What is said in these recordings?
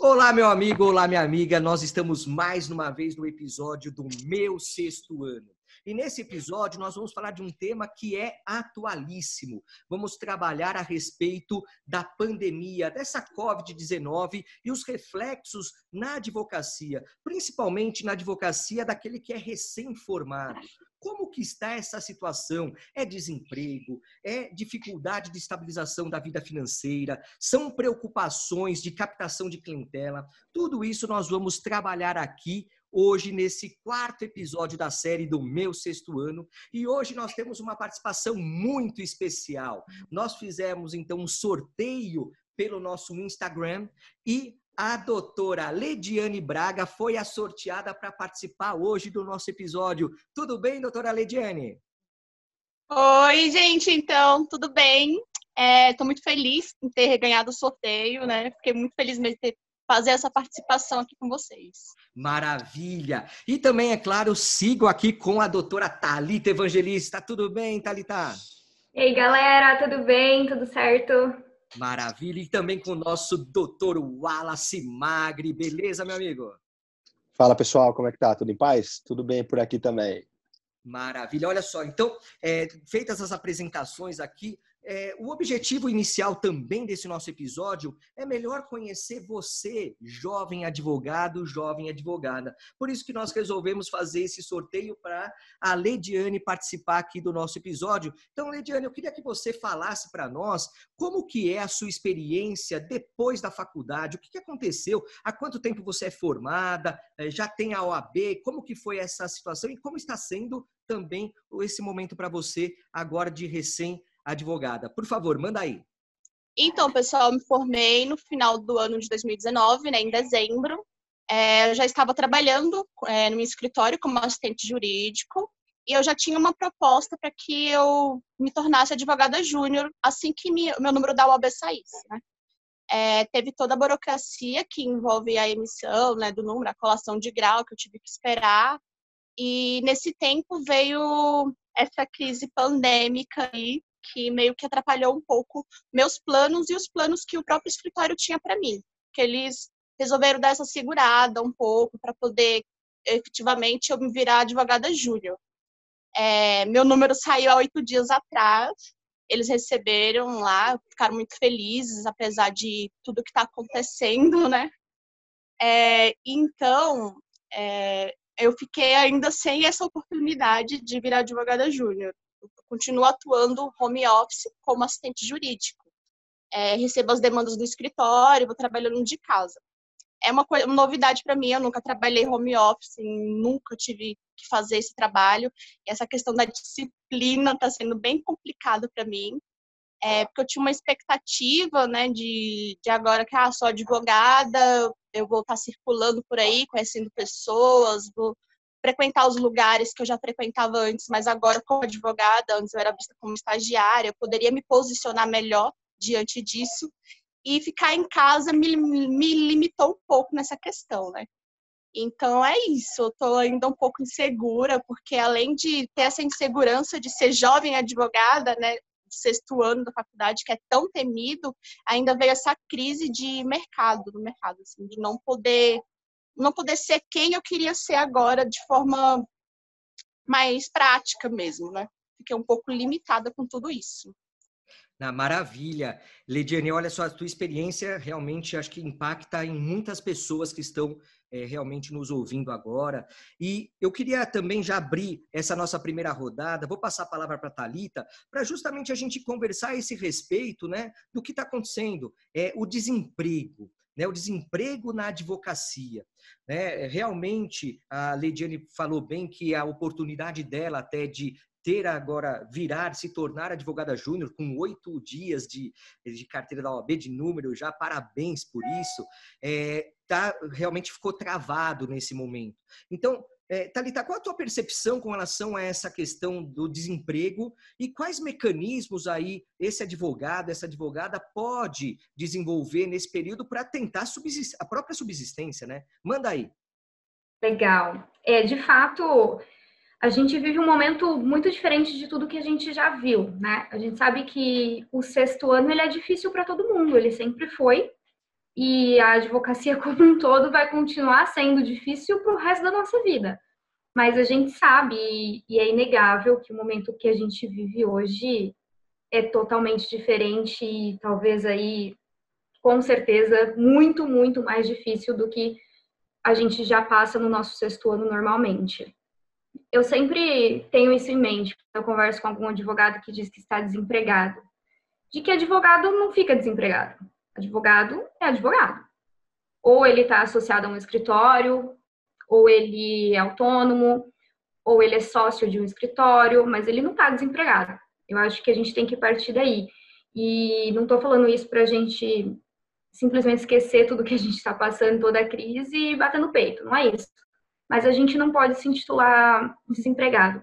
Olá, meu amigo, olá, minha amiga. Nós estamos mais uma vez no episódio do meu sexto ano. E nesse episódio nós vamos falar de um tema que é atualíssimo. Vamos trabalhar a respeito da pandemia, dessa Covid-19 e os reflexos na advocacia, principalmente na advocacia daquele que é recém-formado. Como que está essa situação? É desemprego? É dificuldade de estabilização da vida financeira? São preocupações de captação de clientela? Tudo isso nós vamos trabalhar aqui hoje nesse quarto episódio da série do meu sexto ano. E hoje nós temos uma participação muito especial. Nós fizemos então um sorteio pelo nosso Instagram e a doutora Lediane Braga foi a sorteada para participar hoje do nosso episódio. Tudo bem, doutora Lediane? Oi, gente, então, tudo bem? Estou é, muito feliz em ter ganhado o sorteio, né? Fiquei muito feliz mesmo de ter fazer essa participação aqui com vocês. Maravilha! E também, é claro, sigo aqui com a doutora Talita Evangelista. Tudo bem, Talita? E aí, galera, tudo bem? Tudo certo? Maravilha. E também com o nosso doutor Wallace Magri. Beleza, meu amigo? Fala, pessoal. Como é que tá? Tudo em paz? Tudo bem por aqui também. Maravilha. Olha só, então, é, feitas as apresentações aqui, é, o objetivo inicial também desse nosso episódio é melhor conhecer você, jovem advogado, jovem advogada. Por isso que nós resolvemos fazer esse sorteio para a Lediane participar aqui do nosso episódio. Então, Lediane, eu queria que você falasse para nós como que é a sua experiência depois da faculdade, o que, que aconteceu, há quanto tempo você é formada, é, já tem a OAB, como que foi essa situação e como está sendo também esse momento para você agora de recém advogada. Por favor, manda aí. Então, pessoal, eu me formei no final do ano de 2019, né, em dezembro. É, eu já estava trabalhando é, no meu escritório como assistente jurídico e eu já tinha uma proposta para que eu me tornasse advogada júnior assim que me, meu número da UAB saísse. Né? É, teve toda a burocracia que envolve a emissão né, do número, a colação de grau que eu tive que esperar. E nesse tempo veio essa crise pandêmica aí, que meio que atrapalhou um pouco meus planos e os planos que o próprio escritório tinha para mim. Que eles resolveram dar essa segurada um pouco para poder efetivamente eu me virar advogada júnior. É, meu número saiu há oito dias atrás. Eles receberam lá, ficaram muito felizes, apesar de tudo que está acontecendo, né? É, então, é, eu fiquei ainda sem essa oportunidade de virar advogada júnior continuo atuando home office como assistente jurídico. É, recebo as demandas do escritório, vou trabalhando de casa. É uma, coisa, uma novidade para mim, eu nunca trabalhei home office, nunca tive que fazer esse trabalho. E essa questão da disciplina está sendo bem complicada para mim. É, porque eu tinha uma expectativa, né, de, de agora que ah, sou advogada, eu vou estar tá circulando por aí, conhecendo pessoas, vou frequentar os lugares que eu já frequentava antes, mas agora como advogada, antes eu era vista como estagiária, eu poderia me posicionar melhor diante disso e ficar em casa me, me limitou um pouco nessa questão, né? Então é isso, eu tô ainda um pouco insegura, porque além de ter essa insegurança de ser jovem advogada, né, sexto ano da faculdade, que é tão temido, ainda veio essa crise de mercado, do mercado, assim, de não poder não poder ser quem eu queria ser agora de forma mais prática mesmo, né? Fiquei um pouco limitada com tudo isso. Na maravilha. Lediane, olha só, a tua experiência realmente acho que impacta em muitas pessoas que estão é, realmente nos ouvindo agora. E eu queria também já abrir essa nossa primeira rodada, vou passar a palavra para a Thalita, para justamente a gente conversar a esse respeito né, do que está acontecendo. É, o desemprego, né, o desemprego na advocacia. Né? Realmente, a Leidiane falou bem que a oportunidade dela até de ter agora, virar, se tornar advogada júnior com oito dias de, de carteira da OAB, de número já, parabéns por isso, é, tá, realmente ficou travado nesse momento. Então, é, Thalita, qual a tua percepção com relação a essa questão do desemprego e quais mecanismos aí esse advogado, essa advogada pode desenvolver nesse período para tentar a própria subsistência, né? Manda aí. Legal. É, de fato, a gente vive um momento muito diferente de tudo que a gente já viu, né? A gente sabe que o sexto ano ele é difícil para todo mundo, ele sempre foi. E a advocacia como um todo vai continuar sendo difícil para o resto da nossa vida. Mas a gente sabe, e é inegável, que o momento que a gente vive hoje é totalmente diferente e talvez aí, com certeza, muito, muito mais difícil do que a gente já passa no nosso sexto ano normalmente. Eu sempre tenho isso em mente quando eu converso com algum advogado que diz que está desempregado, de que advogado não fica desempregado. Advogado é advogado. Ou ele está associado a um escritório, ou ele é autônomo, ou ele é sócio de um escritório, mas ele não está desempregado. Eu acho que a gente tem que partir daí. E não estou falando isso para a gente simplesmente esquecer tudo que a gente está passando, toda a crise e bater no peito, não é isso. Mas a gente não pode se intitular desempregado.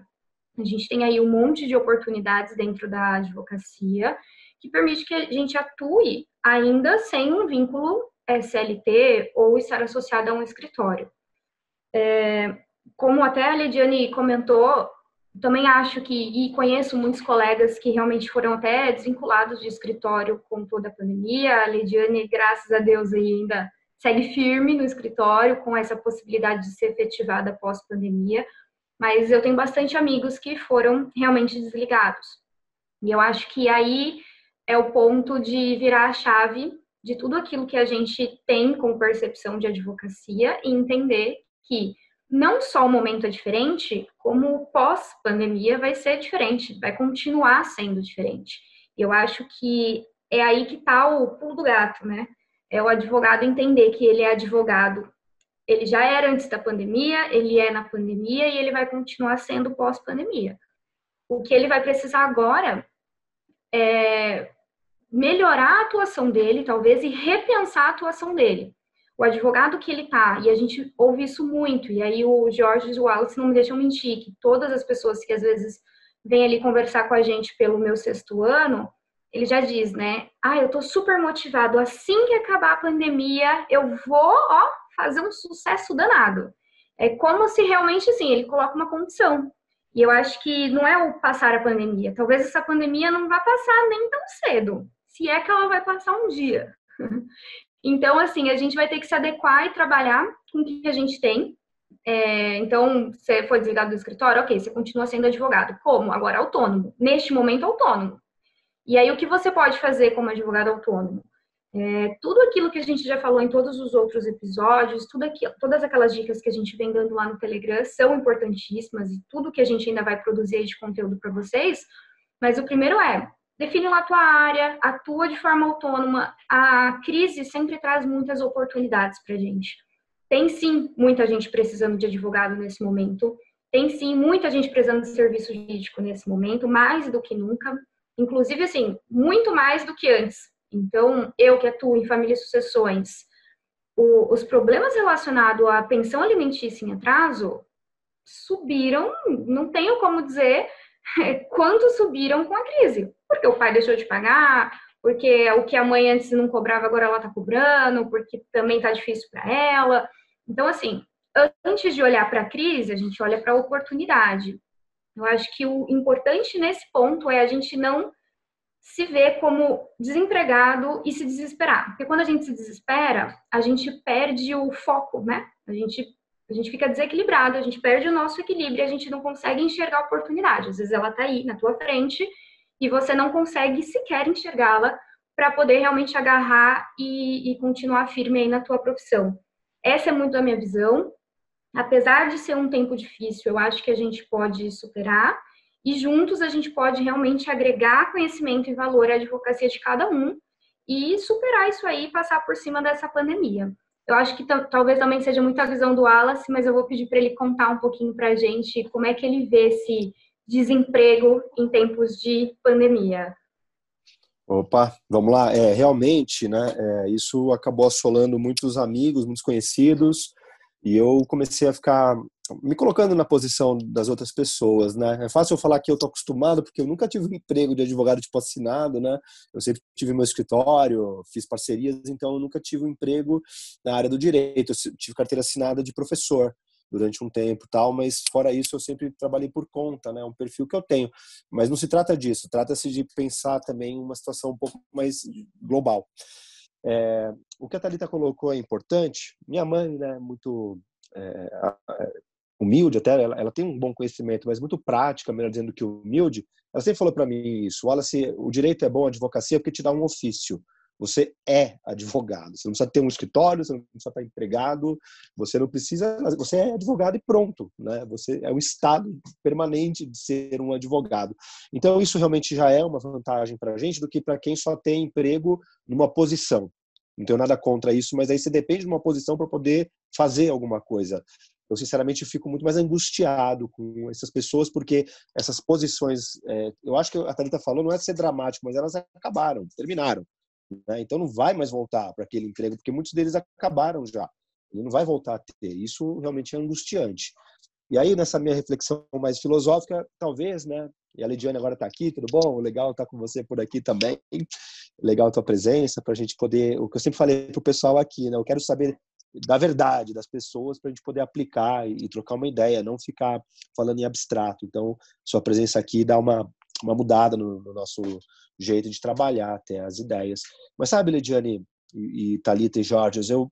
A gente tem aí um monte de oportunidades dentro da advocacia que permite que a gente atue ainda sem um vínculo SLT ou estar associado a um escritório. É, como até a Lidiane comentou, também acho que, e conheço muitos colegas que realmente foram até desvinculados de escritório com toda a pandemia. A Lidiane, graças a Deus, ainda segue firme no escritório com essa possibilidade de ser efetivada pós-pandemia. Mas eu tenho bastante amigos que foram realmente desligados. E eu acho que aí é o ponto de virar a chave de tudo aquilo que a gente tem como percepção de advocacia e entender que não só o momento é diferente, como o pós-pandemia vai ser diferente, vai continuar sendo diferente. Eu acho que é aí que está o pulo do gato, né? É o advogado entender que ele é advogado. Ele já era antes da pandemia, ele é na pandemia e ele vai continuar sendo pós-pandemia. O que ele vai precisar agora é melhorar a atuação dele, talvez, e repensar a atuação dele o advogado que ele tá, e a gente ouve isso muito, e aí o Jorge e o Wallace não me deixam mentir, que todas as pessoas que às vezes vêm ali conversar com a gente pelo meu sexto ano, ele já diz, né? Ah, eu tô super motivado, assim que acabar a pandemia, eu vou, ó, fazer um sucesso danado. É como se realmente, assim, ele coloca uma condição. E eu acho que não é o passar a pandemia. Talvez essa pandemia não vá passar nem tão cedo. Se é que ela vai passar um dia. Então, assim, a gente vai ter que se adequar e trabalhar com o que a gente tem. É, então, você foi desligado do escritório, ok, você continua sendo advogado. Como? Agora autônomo. Neste momento, autônomo. E aí, o que você pode fazer como advogado autônomo? É, tudo aquilo que a gente já falou em todos os outros episódios, tudo aqui, todas aquelas dicas que a gente vem dando lá no Telegram são importantíssimas e tudo que a gente ainda vai produzir de conteúdo para vocês. Mas o primeiro é define lá a tua área, atua de forma autônoma. A crise sempre traz muitas oportunidades para gente. Tem sim muita gente precisando de advogado nesse momento. Tem sim muita gente precisando de serviço jurídico nesse momento, mais do que nunca. Inclusive, assim, muito mais do que antes. Então, eu que atuo em família e sucessões, o, os problemas relacionados à pensão alimentícia em atraso subiram, não tenho como dizer quanto subiram com a crise. Porque o pai deixou de pagar, porque o que a mãe antes não cobrava, agora ela está cobrando, porque também está difícil para ela. Então, assim, antes de olhar para a crise, a gente olha para a oportunidade. Eu acho que o importante nesse ponto é a gente não se ver como desempregado e se desesperar. Porque quando a gente se desespera, a gente perde o foco, né? A gente a gente fica desequilibrado, a gente perde o nosso equilíbrio, a gente não consegue enxergar a oportunidade. Às vezes ela está aí na tua frente e você não consegue sequer enxergá-la para poder realmente agarrar e, e, continuar firme aí na tua profissão. Essa é muito a minha visão. Apesar de ser um tempo difícil, eu acho que a gente pode superar e juntos a gente pode realmente agregar conhecimento e valor à advocacia de cada um e superar isso aí passar por cima dessa pandemia. Eu acho que talvez também seja muito a visão do Wallace, mas eu vou pedir para ele contar um pouquinho para a gente como é que ele vê esse desemprego em tempos de pandemia. Opa, vamos lá. É, realmente, né, é, isso acabou assolando muitos amigos, muitos conhecidos, e eu comecei a ficar me colocando na posição das outras pessoas, né? É fácil eu falar que eu tô acostumado porque eu nunca tive um emprego de advogado tipo assinado, né? Eu sempre tive meu escritório, fiz parcerias, então eu nunca tive um emprego na área do direito. Eu tive carteira assinada de professor durante um tempo, tal, mas fora isso eu sempre trabalhei por conta, né? Um perfil que eu tenho. Mas não se trata disso, trata-se de pensar também uma situação um pouco mais global. É, o que a Thalita colocou é importante. Minha mãe, né, muito é, humilde até, ela, ela, tem um bom conhecimento, mas muito prática, melhor dizendo que humilde. Ela sempre falou para mim isso, Wallace, o direito é bom, a advocacia, porque te dá um ofício. Você é advogado. Você não precisa ter um escritório, você não precisa estar empregado, você não precisa. Você é advogado e pronto. Né? Você é o estado permanente de ser um advogado. Então, isso realmente já é uma vantagem para a gente do que para quem só tem emprego numa posição. Não tenho nada contra isso, mas aí você depende de uma posição para poder fazer alguma coisa. Eu, sinceramente, fico muito mais angustiado com essas pessoas, porque essas posições, é, eu acho que a Thalita falou, não é ser dramático, mas elas acabaram, terminaram. Né? Então não vai mais voltar para aquele emprego, porque muitos deles acabaram já. Ele não vai voltar a ter. Isso realmente é angustiante. E aí, nessa minha reflexão mais filosófica, talvez, né? E a Lidiane agora está aqui, tudo bom? Legal estar tá com você por aqui também. Legal a tua presença, para a gente poder. O que eu sempre falei para o pessoal aqui, né? Eu quero saber da verdade das pessoas para a gente poder aplicar e, trocar uma ideia, não ficar falando em abstrato. Então, sua presença aqui dá uma, uma mudada no, no nosso jeito de trabalhar, até as ideias. Mas sabe, Lidiane e, e Thalita e Jorge, eu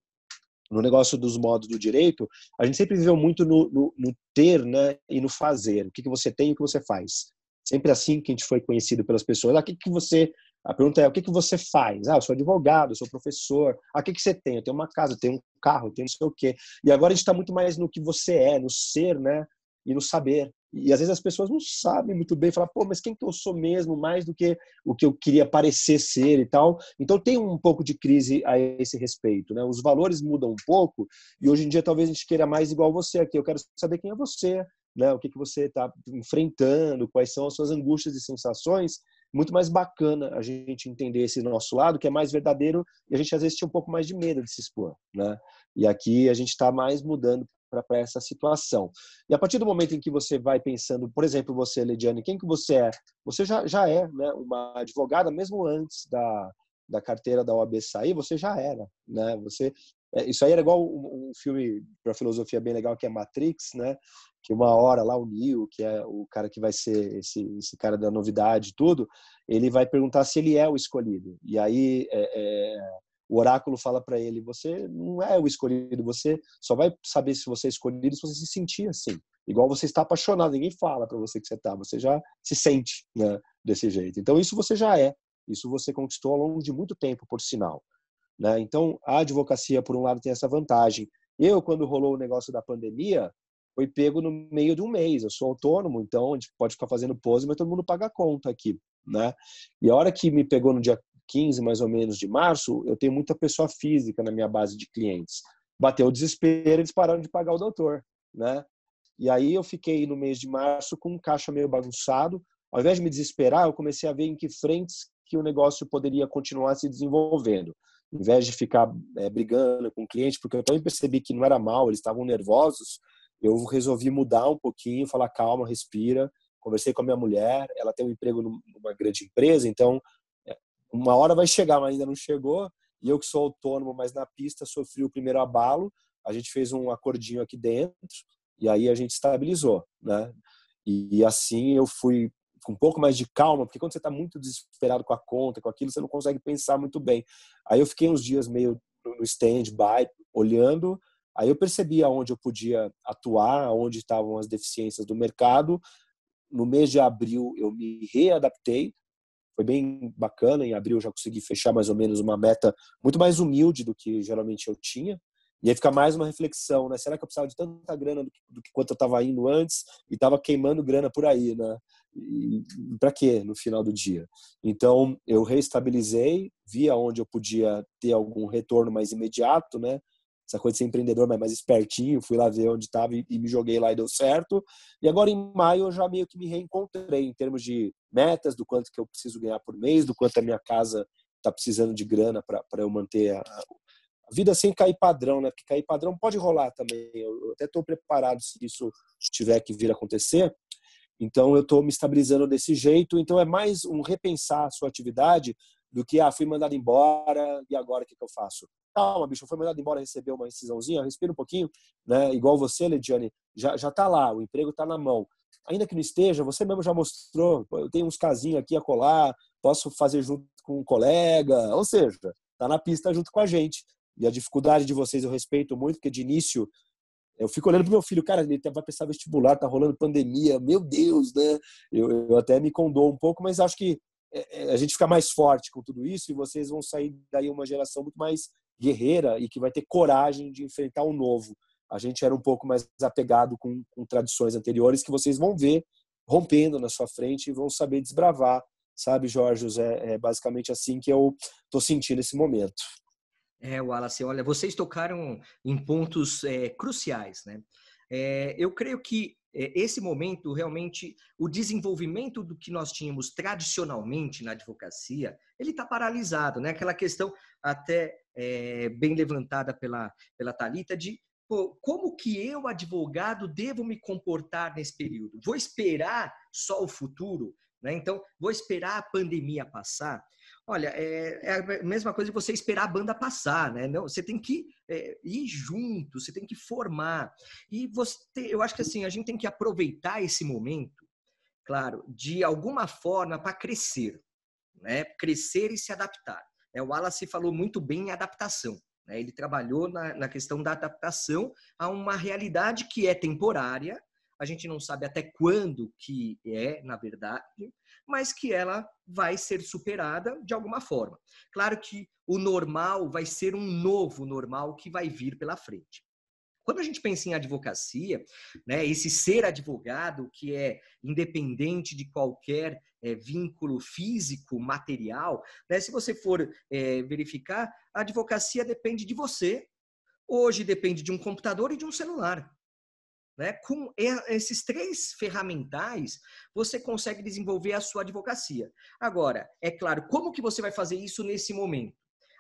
no negócio dos modos do direito, a gente sempre viveu muito no, no, no ter né, e no fazer. O que, que você tem e o que você faz. Sempre assim que a gente foi conhecido pelas pessoas. Ah, o que, que você a pergunta é: o que, que você faz? Ah, eu sou advogado, eu sou professor. Ah, o que, que você tem? Eu tenho uma casa, eu tenho um carro, eu tenho não sei o quê. E agora a gente está muito mais no que você é, no ser, né? E no saber. E às vezes as pessoas não sabem muito bem, falar, pô, mas quem que eu sou mesmo, mais do que o que eu queria parecer ser e tal. Então tem um pouco de crise a esse respeito, né? Os valores mudam um pouco e hoje em dia talvez a gente queira mais igual você aqui. Eu quero saber quem é você, né? O que que você está enfrentando, quais são as suas angústias e sensações muito mais bacana a gente entender esse nosso lado, que é mais verdadeiro, e a gente às vezes tinha um pouco mais de medo de se expor, né? E aqui a gente está mais mudando para essa situação. E a partir do momento em que você vai pensando, por exemplo, você, Lidiane, quem que você é? Você já, já é né, uma advogada, mesmo antes da, da carteira da OAB sair, você já era, né? Você é, isso aí era igual um, um filme para filosofia bem legal que é Matrix, né? Que uma hora lá o Neo, que é o cara que vai ser esse, esse cara da novidade e tudo, ele vai perguntar se ele é o escolhido. E aí é, é, o oráculo fala para ele: você não é o escolhido, você só vai saber se você é escolhido se você se sentir assim. Igual você está apaixonado, ninguém fala para você que você está, você já se sente né, desse jeito. Então isso você já é, isso você conquistou ao longo de muito tempo, por sinal. Né? Então, a advocacia, por um lado, tem essa vantagem. Eu, quando rolou o negócio da pandemia, foi pego no meio de um mês. Eu sou autônomo, então a gente pode ficar fazendo pose, mas todo mundo paga a conta aqui. Né? E a hora que me pegou no dia 15, mais ou menos, de março, eu tenho muita pessoa física na minha base de clientes. Bateu o desespero, eles pararam de pagar o doutor. Né? E aí eu fiquei no mês de março com um caixa meio bagunçado. Ao invés de me desesperar, eu comecei a ver em que frentes que o negócio poderia continuar se desenvolvendo em vez de ficar é, brigando com o cliente, porque eu também percebi que não era mal, eles estavam nervosos, eu resolvi mudar um pouquinho, falar calma, respira. Conversei com a minha mulher, ela tem um emprego numa grande empresa, então é, uma hora vai chegar, mas ainda não chegou. E eu que sou autônomo, mas na pista sofri o primeiro abalo. A gente fez um acordinho aqui dentro e aí a gente estabilizou, né? E assim eu fui com um pouco mais de calma, porque quando você está muito desesperado com a conta, com aquilo, você não consegue pensar muito bem. Aí eu fiquei uns dias meio no stand-by, olhando, aí eu percebi aonde eu podia atuar, onde estavam as deficiências do mercado. No mês de abril eu me readaptei, foi bem bacana. Em abril eu já consegui fechar mais ou menos uma meta muito mais humilde do que geralmente eu tinha. E aí fica mais uma reflexão, né? Será que eu precisava de tanta grana do que, do que quanto eu estava indo antes e estava queimando grana por aí, né? para quê no final do dia? Então eu reestabilizei, vi aonde eu podia ter algum retorno mais imediato, né? Essa coisa de ser empreendedor, mas mais espertinho, fui lá ver onde estava e, e me joguei lá e deu certo. E agora em maio eu já meio que me reencontrei em termos de metas, do quanto que eu preciso ganhar por mês, do quanto a minha casa está precisando de grana para eu manter a vida sem cair padrão, né? Porque cair padrão pode rolar também. Eu até estou preparado se isso tiver que vir acontecer. Então eu estou me estabilizando desse jeito. Então é mais um repensar a sua atividade do que ah fui mandado embora e agora o que, que eu faço? Calma, bicho, foi mandado embora, recebeu uma incisãozinha, respira um pouquinho, né? Igual você, Lidiane, já já tá lá, o emprego está na mão. Ainda que não esteja, você mesmo já mostrou, eu tenho uns casinhos aqui a colar, posso fazer junto com um colega, ou seja, tá na pista junto com a gente. E a dificuldade de vocês eu respeito muito, porque de início eu fico olhando pro meu filho, cara, ele vai pensar vestibular, tá rolando pandemia, meu Deus, né? Eu, eu até me condoo um pouco, mas acho que é, é, a gente fica mais forte com tudo isso e vocês vão sair daí uma geração muito mais guerreira e que vai ter coragem de enfrentar o novo. A gente era um pouco mais apegado com, com tradições anteriores que vocês vão ver rompendo na sua frente e vão saber desbravar, sabe, Jorge? É, é basicamente assim que eu estou sentindo esse momento. É, Wallace, olha, vocês tocaram em pontos é, cruciais, né? É, eu creio que é, esse momento, realmente, o desenvolvimento do que nós tínhamos tradicionalmente na advocacia, ele está paralisado, né? Aquela questão até é, bem levantada pela, pela Talita de pô, como que eu, advogado, devo me comportar nesse período? Vou esperar só o futuro? Né? Então, vou esperar a pandemia passar? Olha, é, é, a mesma coisa de você esperar a banda passar, né? Não, você tem que é, ir junto, você tem que formar. E você, eu acho que assim, a gente tem que aproveitar esse momento, claro, de alguma forma para crescer, né? Crescer e se adaptar. É, o Wallace falou muito bem em adaptação. Né? Ele trabalhou na, na questão da adaptação a uma realidade que é temporária, a gente não sabe até quando que é, na verdade, mas que ela vai ser superada de alguma forma. Claro que o normal vai ser um novo normal que vai vir pela frente. Quando a gente pensa em advocacia, né, esse ser advogado que é independente de qualquer é, vínculo físico, material, né, se você for é, verificar, a advocacia depende de você. Hoje depende de um computador e de um celular. Né? Com esses três ferramentais, você consegue desenvolver a sua advocacia. Agora, é claro, como que você vai fazer isso nesse momento?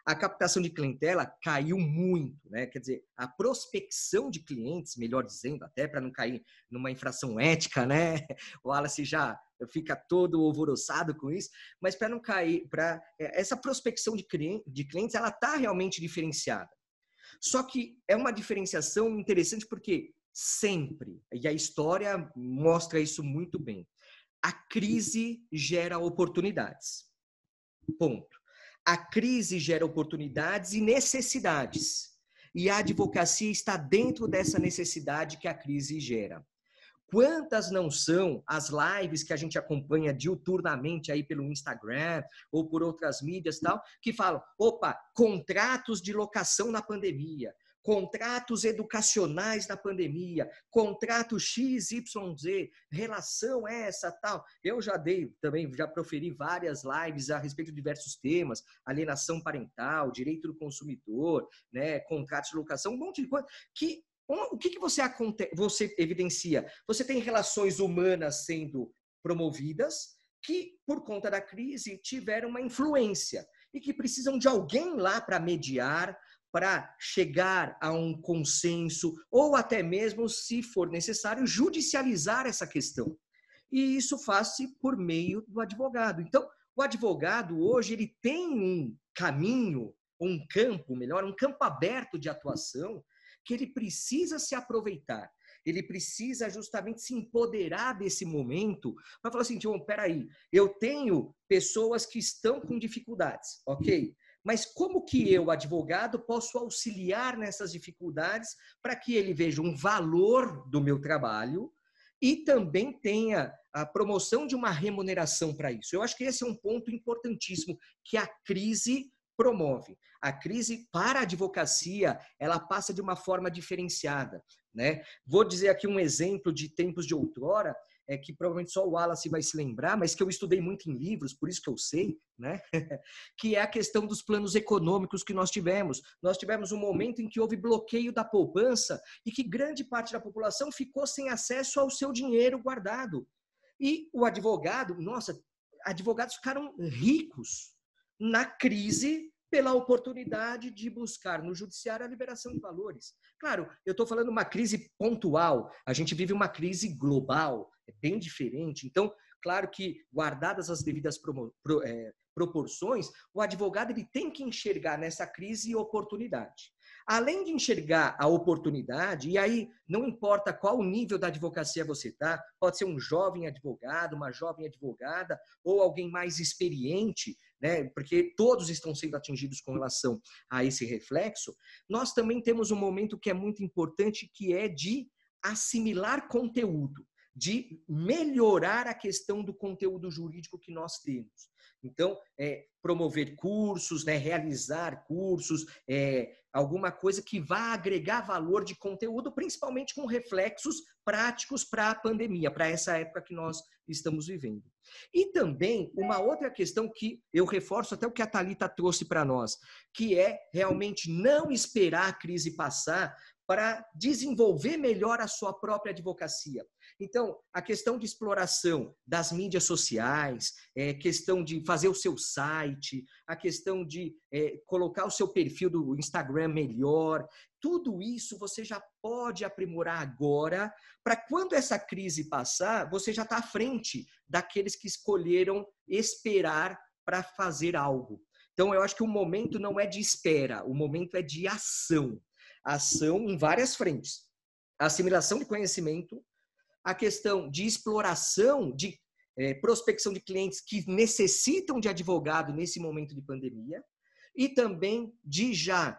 A captação de clientela caiu muito, né? Quer dizer, a prospecção de clientes, melhor dizendo, até para não cair numa infração ética, né? O Wallace já fica todo alvoroçado com isso, mas para não cair, para é, essa prospecção de clientes, ela está realmente diferenciada. Só que é uma diferenciação interessante porque sempre, e a história mostra isso muito bem, a crise gera oportunidades. Ponto. A crise gera oportunidades e necessidades. E a advocacia está dentro dessa necessidade que a crise gera. Quantas não são as lives que a gente acompanha diuturnamente aí pelo Instagram ou por outras mídias tal, que falam, opa, contratos de locação na pandemia, contratos educacionais na pandemia, contrato XYZ, relação essa, tal. Eu já dei também, já proferi várias lives a respeito de diversos temas, alienação parental, direito do consumidor, né, contratos de locação, um monte de coisa que o que, que você, você evidencia? Você tem relações humanas sendo promovidas que, por conta da crise, tiveram uma influência e que precisam de alguém lá para mediar, para chegar a um consenso ou até mesmo, se for necessário, judicializar essa questão. E isso faz-se por meio do advogado. Então, o advogado hoje ele tem um caminho, um campo, melhor, um campo aberto de atuação que ele precisa se aproveitar. Ele precisa justamente se empoderar desse momento para falar assim, João, peraí, eu tenho pessoas que estão com dificuldades, ok? Mas como que eu, advogado, posso auxiliar nessas dificuldades para que ele veja um valor do meu trabalho e também tenha a promoção de uma remuneração para isso? Eu acho que esse é um ponto importantíssimo que a crise promove. A crise para a advocacia, ela passa de uma forma diferenciada, né? Vou dizer aqui um exemplo de tempos de outrora, é, que provavelmente só o Wallace vai se lembrar, mas que eu estudei muito em livros, por isso que eu sei, né? que é a questão dos planos econômicos que nós tivemos. Nós tivemos um momento em que houve bloqueio da poupança e que grande parte da população ficou sem acesso ao seu dinheiro guardado. E o advogado, nossa, advogados ficaram ricos na crise pela oportunidade de buscar no judiciário a liberação de valores. Claro, eu estou falando uma crise pontual, a gente vive uma crise global, é bem diferente. Então, claro que, guardadas as devidas pro, é, proporções, o advogado ele tem que enxergar nessa crise oportunidade. Além de enxergar a oportunidade, e aí não importa qual nível da advocacia você está, pode ser um jovem advogado, uma jovem advogada, ou alguém mais experiente, né, porque todos estão sendo atingidos com relação a esse reflexo, nós também temos um momento que é muito importante, que é de assimilar conteúdo, de melhorar a questão do conteúdo jurídico que nós temos. Então, é, promover cursos, né, realizar cursos, é, alguma coisa que vá agregar valor de conteúdo, principalmente com reflexos práticos para a pandemia, para essa época que nós estamos vivendo. E também uma outra questão que eu reforço até o que a Talita trouxe para nós, que é realmente não esperar a crise passar para desenvolver melhor a sua própria advocacia. Então, a questão de exploração das mídias sociais, é, questão de fazer o seu site, a questão de é, colocar o seu perfil do Instagram melhor, tudo isso você já pode aprimorar agora, para quando essa crise passar, você já está à frente daqueles que escolheram esperar para fazer algo. Então, eu acho que o momento não é de espera, o momento é de ação. Ação em várias frentes. Assimilação de conhecimento, a questão de exploração, de é, prospecção de clientes que necessitam de advogado nesse momento de pandemia, e também de já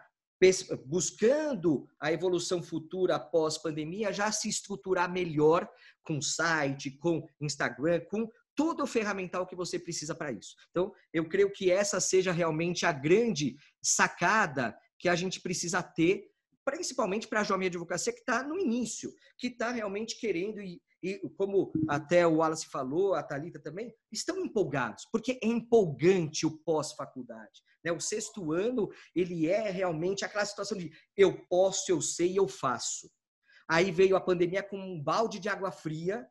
buscando a evolução futura após pandemia, já se estruturar melhor com site, com Instagram, com todo o ferramental que você precisa para isso. Então, eu creio que essa seja realmente a grande sacada que a gente precisa ter principalmente para a jovem advocacia que está no início, que está realmente querendo, e, e, como até o Wallace falou, a Talita também, estão empolgados, porque é empolgante o pós-faculdade. Né? O sexto ano, ele é realmente aquela situação de eu posso, eu sei, eu faço. Aí veio a pandemia com um balde de água fria,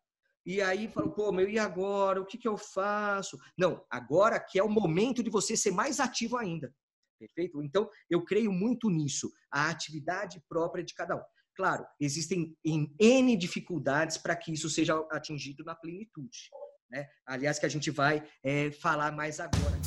e aí falou, pô, meu, e agora? O que, que eu faço? Não, agora que é o momento de você ser mais ativo ainda. Perfeito? Então, eu creio muito nisso, a atividade própria de cada um. Claro, existem N dificuldades para que isso seja atingido na plenitude. Né? Aliás, que a gente vai é, falar mais agora.